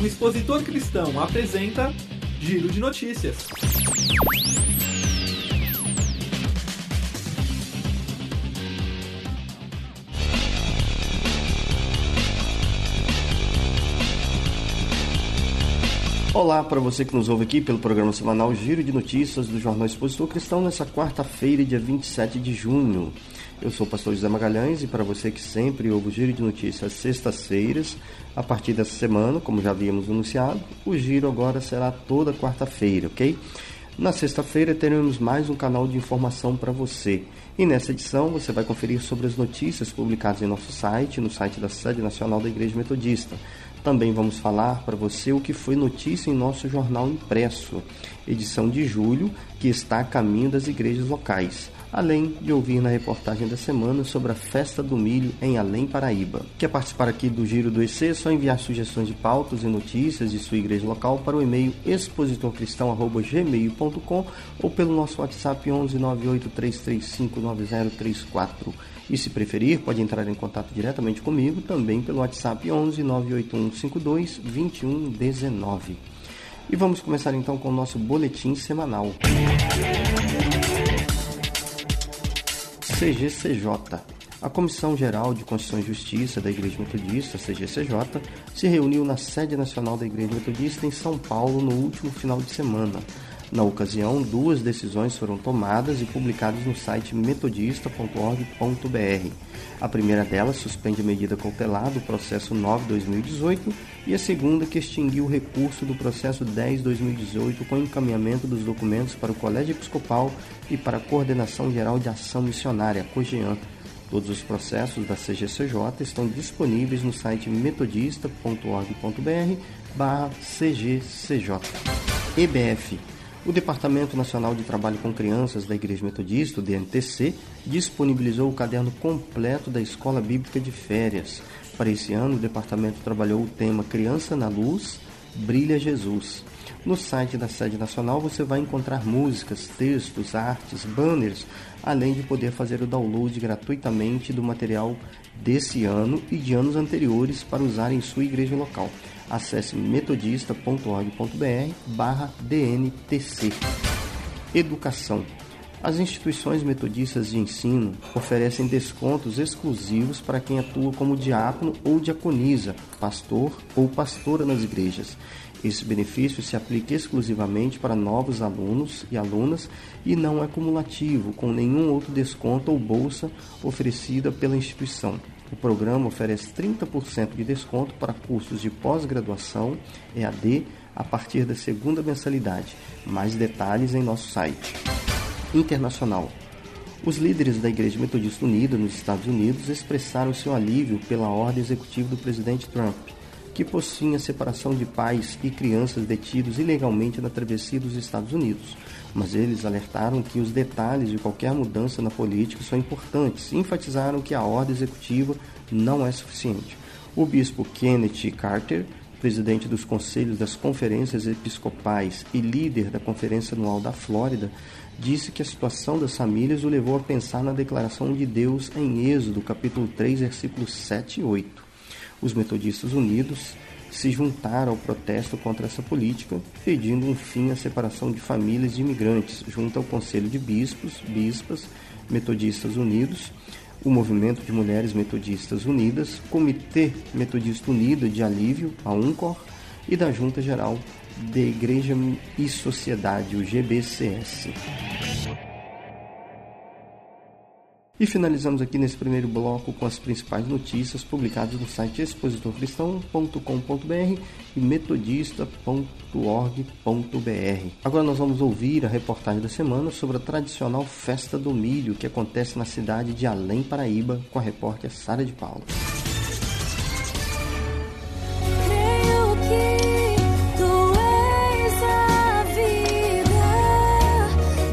O Expositor Cristão apresenta Giro de Notícias. Olá para você que nos ouve aqui pelo programa semanal Giro de Notícias do Jornal Expositor Cristão nessa quarta-feira, dia 27 de junho. Eu sou o pastor José Magalhães e para você que sempre ouve o Giro de Notícias sextas-feiras, a partir dessa semana, como já havíamos anunciado, o giro agora será toda quarta-feira, ok? Na sexta-feira teremos mais um canal de informação para você. E nessa edição você vai conferir sobre as notícias publicadas em nosso site, no site da Sede Nacional da Igreja Metodista. Também vamos falar para você o que foi notícia em nosso jornal impresso, edição de julho, que está a caminho das igrejas locais. Além de ouvir na reportagem da semana sobre a festa do milho em Além Paraíba. Quer participar aqui do Giro do EC? É só enviar sugestões de pautas e notícias de sua igreja local para o e-mail expositorcristão.gmail.com ou pelo nosso WhatsApp 11 9034. E se preferir, pode entrar em contato diretamente comigo também pelo WhatsApp 11 98152 2119. E vamos começar então com o nosso boletim semanal. CGCJ. A Comissão Geral de Constituição e Justiça da Igreja Metodista, CGCJ, se reuniu na sede nacional da Igreja Metodista em São Paulo no último final de semana na ocasião, duas decisões foram tomadas e publicadas no site metodista.org.br. A primeira delas suspende a medida cautelar do processo 9-2018 e a segunda que extinguiu o recurso do processo 10-2018 com encaminhamento dos documentos para o Colégio Episcopal e para a Coordenação Geral de Ação Missionária, COGEAN. Todos os processos da CGCJ estão disponíveis no site metodista.org.br barra CGCJ. EBF o Departamento Nacional de Trabalho com Crianças da Igreja Metodista, o DNTC, disponibilizou o caderno completo da Escola Bíblica de Férias. Para esse ano, o departamento trabalhou o tema Criança na Luz, Brilha Jesus. No site da sede nacional você vai encontrar músicas, textos, artes, banners, além de poder fazer o download gratuitamente do material desse ano e de anos anteriores para usar em sua igreja local acesse metodista.org.br barra DNTC. Educação. As instituições metodistas de ensino oferecem descontos exclusivos para quem atua como diácono ou diaconisa, pastor ou pastora nas igrejas. Esse benefício se aplica exclusivamente para novos alunos e alunas e não é cumulativo com nenhum outro desconto ou bolsa oferecida pela instituição. O programa oferece 30% de desconto para cursos de pós-graduação EAD a partir da segunda mensalidade. Mais detalhes em nosso site. Internacional. Os líderes da Igreja Metodista Unida nos Estados Unidos expressaram seu alívio pela ordem executiva do presidente Trump, que possuía a separação de pais e crianças detidos ilegalmente na travessia dos Estados Unidos mas eles alertaram que os detalhes de qualquer mudança na política são importantes e enfatizaram que a ordem executiva não é suficiente. O bispo Kenneth Carter, presidente dos conselhos das conferências episcopais e líder da Conferência Anual da Flórida, disse que a situação das famílias o levou a pensar na declaração de Deus em Êxodo, capítulo 3, versículos 7 e 8. Os Metodistas Unidos se juntaram ao protesto contra essa política, pedindo um fim à separação de famílias de imigrantes, junto ao Conselho de Bispos, Bispas, Metodistas Unidos, o Movimento de Mulheres Metodistas Unidas, Comitê Metodista Unido de Alívio, a UNCOR, e da Junta Geral de Igreja e Sociedade, o GBCS. E finalizamos aqui nesse primeiro bloco com as principais notícias publicadas no site expositorcristão.com.br e metodista.org.br. Agora nós vamos ouvir a reportagem da semana sobre a tradicional Festa do Milho que acontece na cidade de Além Paraíba com a repórter Sara de Paulo.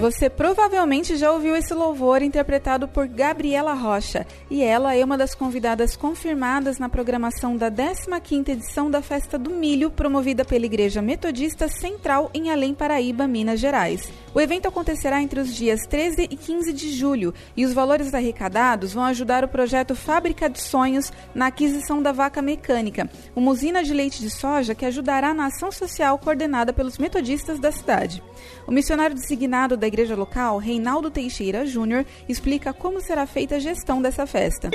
Você provavelmente já ouviu esse louvor interpretado por Gabriela Rocha, e ela é uma das convidadas confirmadas na programação da 15ª edição da Festa do Milho, promovida pela Igreja Metodista Central em Além Paraíba, Minas Gerais. O evento acontecerá entre os dias 13 e 15 de julho e os valores arrecadados vão ajudar o projeto Fábrica de Sonhos na aquisição da vaca mecânica, uma usina de leite de soja que ajudará na ação social coordenada pelos metodistas da cidade. O missionário designado da igreja local, Reinaldo Teixeira Júnior, explica como será feita a gestão dessa festa.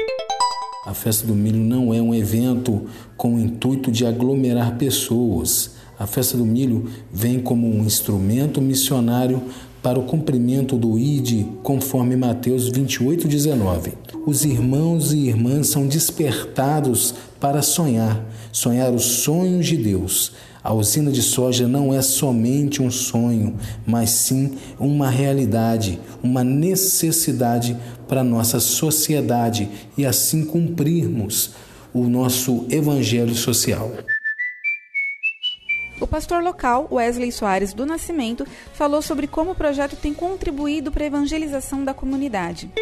A festa do milho não é um evento com o intuito de aglomerar pessoas. A festa do milho vem como um instrumento missionário para o cumprimento do ID, conforme Mateus 28:19. Os irmãos e irmãs são despertados para sonhar, sonhar os sonhos de Deus. A usina de soja não é somente um sonho, mas sim uma realidade, uma necessidade para nossa sociedade e assim cumprirmos o nosso evangelho social. O pastor local, Wesley Soares do Nascimento, falou sobre como o projeto tem contribuído para a evangelização da comunidade.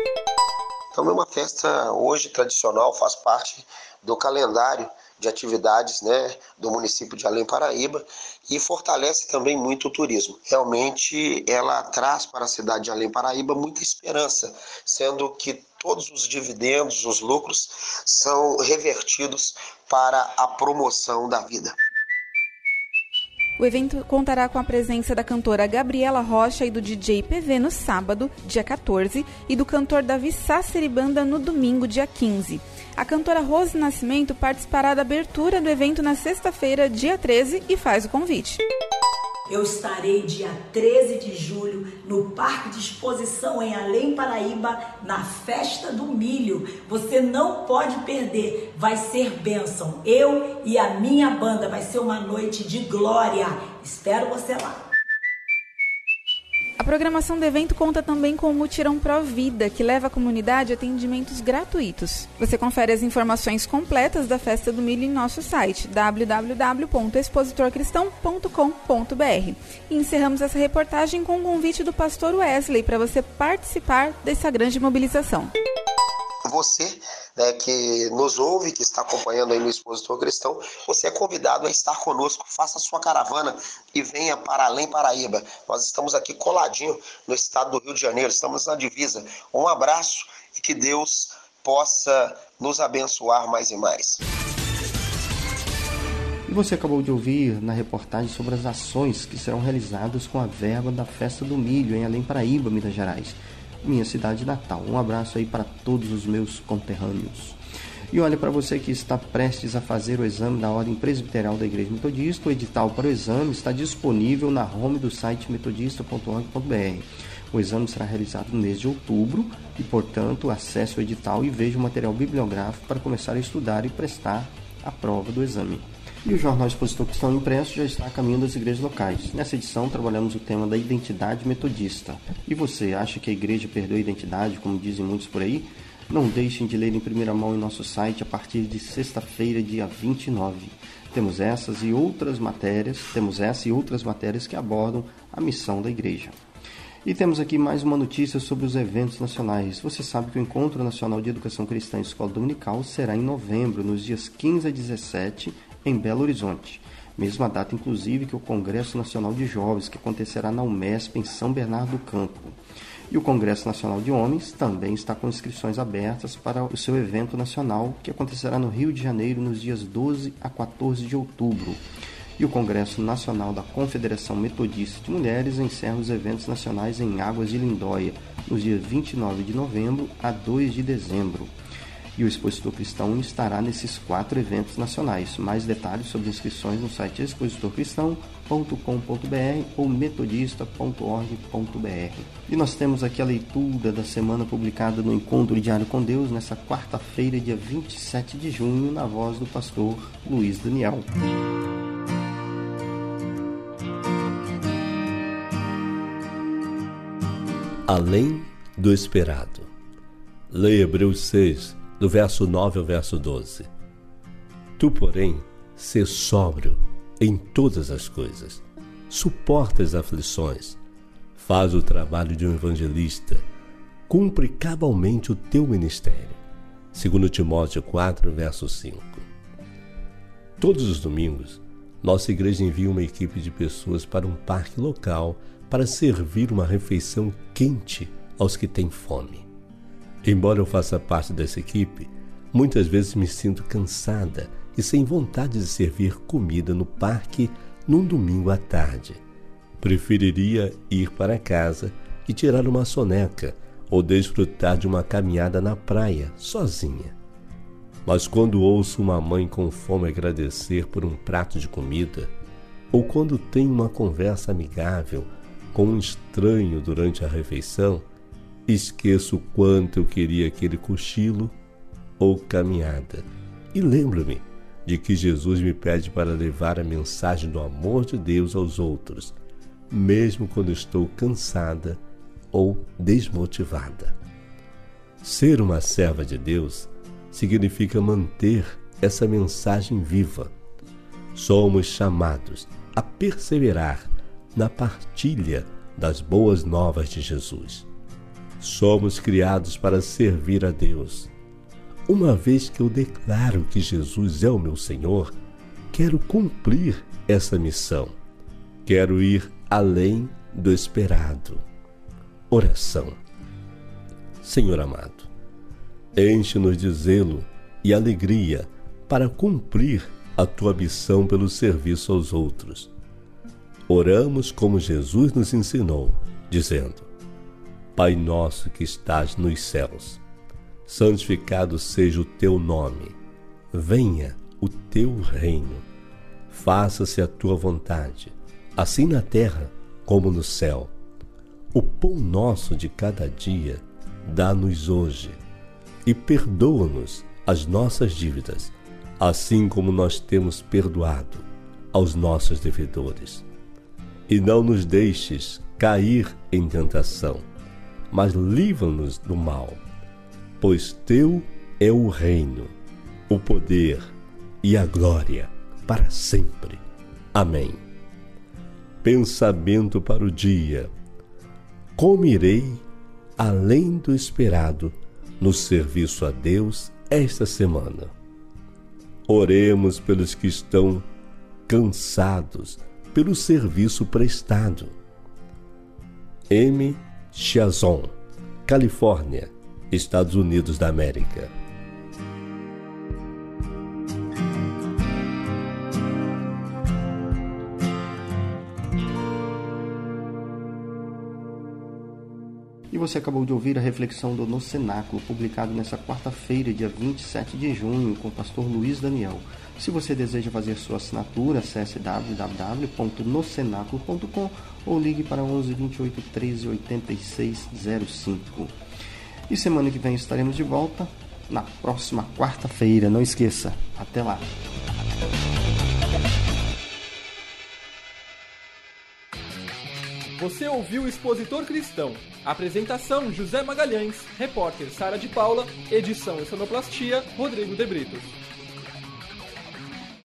Então, é uma festa hoje tradicional, faz parte do calendário de atividades né, do município de Além Paraíba e fortalece também muito o turismo. Realmente ela traz para a cidade de Além Paraíba muita esperança, sendo que todos os dividendos, os lucros são revertidos para a promoção da vida. O evento contará com a presença da cantora Gabriela Rocha e do DJ PV no sábado, dia 14, e do cantor Davi Sasseri Banda no domingo, dia 15. A cantora Rose Nascimento participará da abertura do evento na sexta-feira, dia 13, e faz o convite. Eu estarei dia 13 de julho no Parque de Exposição em Além Paraíba, na Festa do Milho. Você não pode perder, vai ser bênção. Eu e a minha banda, vai ser uma noite de glória. Espero você lá. Programação do evento conta também com o Mutirão Pro Vida, que leva a comunidade atendimentos gratuitos. Você confere as informações completas da Festa do Milho em nosso site www.expositorcristão.com.br. E encerramos essa reportagem com o um convite do pastor Wesley para você participar dessa grande mobilização você né, que nos ouve, que está acompanhando aí no Expositor Cristão, você é convidado a estar conosco. Faça a sua caravana e venha para Além Paraíba. Nós estamos aqui coladinho no estado do Rio de Janeiro, estamos na divisa. Um abraço e que Deus possa nos abençoar mais e mais. E você acabou de ouvir na reportagem sobre as ações que serão realizadas com a verba da Festa do Milho em Além Paraíba, Minas Gerais minha cidade natal. Um abraço aí para todos os meus conterrâneos. E olha, para você que está prestes a fazer o exame da Ordem Presbiterial da Igreja Metodista, o edital para o exame está disponível na home do site metodista.org.br. O exame será realizado no mês de outubro e, portanto, acesse o edital e veja o material bibliográfico para começar a estudar e prestar a prova do exame. E o Jornal Expositor Cristão Impresso já está a caminho das igrejas locais. Nessa edição trabalhamos o tema da identidade metodista. E você acha que a igreja perdeu a identidade, como dizem muitos por aí? Não deixem de ler em primeira mão em nosso site a partir de sexta-feira, dia 29. Temos essas e outras matérias, temos essa e outras matérias que abordam a missão da igreja. E temos aqui mais uma notícia sobre os eventos nacionais. Você sabe que o Encontro Nacional de Educação Cristã e Escola Dominical será em novembro, nos dias 15 a 17 em Belo Horizonte. Mesma data, inclusive, que o Congresso Nacional de Jovens, que acontecerá na UMESP, em São Bernardo do Campo. E o Congresso Nacional de Homens também está com inscrições abertas para o seu evento nacional, que acontecerá no Rio de Janeiro nos dias 12 a 14 de outubro. E o Congresso Nacional da Confederação Metodista de Mulheres encerra os eventos nacionais em Águas de Lindóia, nos dias 29 de novembro a 2 de dezembro e o expositor cristão estará nesses quatro eventos nacionais. Mais detalhes sobre inscrições no site expositorcristão.com.br ou metodista.org.br. E nós temos aqui a leitura da semana publicada no Encontro Diário com Deus nessa quarta-feira, dia 27 de junho, na voz do pastor Luiz Daniel. Além do esperado. Leia Hebreus 6, do verso 9 ao verso 12. Tu, porém, sê sóbrio em todas as coisas, suporta as aflições, faz o trabalho de um evangelista, cumpre cabalmente o teu ministério. Segundo Timóteo 4, verso 5. Todos os domingos, nossa igreja envia uma equipe de pessoas para um parque local para servir uma refeição quente aos que têm fome. Embora eu faça parte dessa equipe, muitas vezes me sinto cansada e sem vontade de servir comida no parque num domingo à tarde. Preferiria ir para casa e tirar uma soneca ou desfrutar de uma caminhada na praia, sozinha. Mas quando ouço uma mãe com fome agradecer por um prato de comida, ou quando tenho uma conversa amigável com um estranho durante a refeição, esqueço o quanto eu queria aquele cochilo ou caminhada e lembro-me de que Jesus me pede para levar a mensagem do amor de Deus aos outros, mesmo quando estou cansada ou desmotivada. Ser uma serva de Deus significa manter essa mensagem viva. Somos chamados a perseverar na partilha das boas novas de Jesus. Somos criados para servir a Deus. Uma vez que eu declaro que Jesus é o meu Senhor, quero cumprir essa missão. Quero ir além do esperado. Oração. Senhor amado, enche-nos de zelo e alegria para cumprir a tua missão pelo serviço aos outros. Oramos como Jesus nos ensinou, dizendo: Pai nosso que estás nos céus, santificado seja o teu nome. Venha o teu reino. Faça-se a tua vontade, assim na terra como no céu. O pão nosso de cada dia dá-nos hoje e perdoa-nos as nossas dívidas, assim como nós temos perdoado aos nossos devedores. E não nos deixes cair em tentação, mas livra-nos do mal, pois teu é o reino, o poder e a glória para sempre. Amém. Pensamento para o dia como irei, além do esperado, no serviço a Deus esta semana. Oremos pelos que estão cansados pelo serviço prestado. M. Chazon, Califórnia, Estados Unidos da América. Você acabou de ouvir a reflexão do No Cenáculo, publicado nesta quarta-feira, dia 27 de junho, com o pastor Luiz Daniel. Se você deseja fazer sua assinatura, acesse www.nocenáculo.com ou ligue para 11 28 13 86 05. E semana que vem estaremos de volta na próxima quarta-feira. Não esqueça. Até lá. Você ouviu o Expositor Cristão. Apresentação José Magalhães, repórter Sara de Paula, edição e sonoplastia Rodrigo de Britos.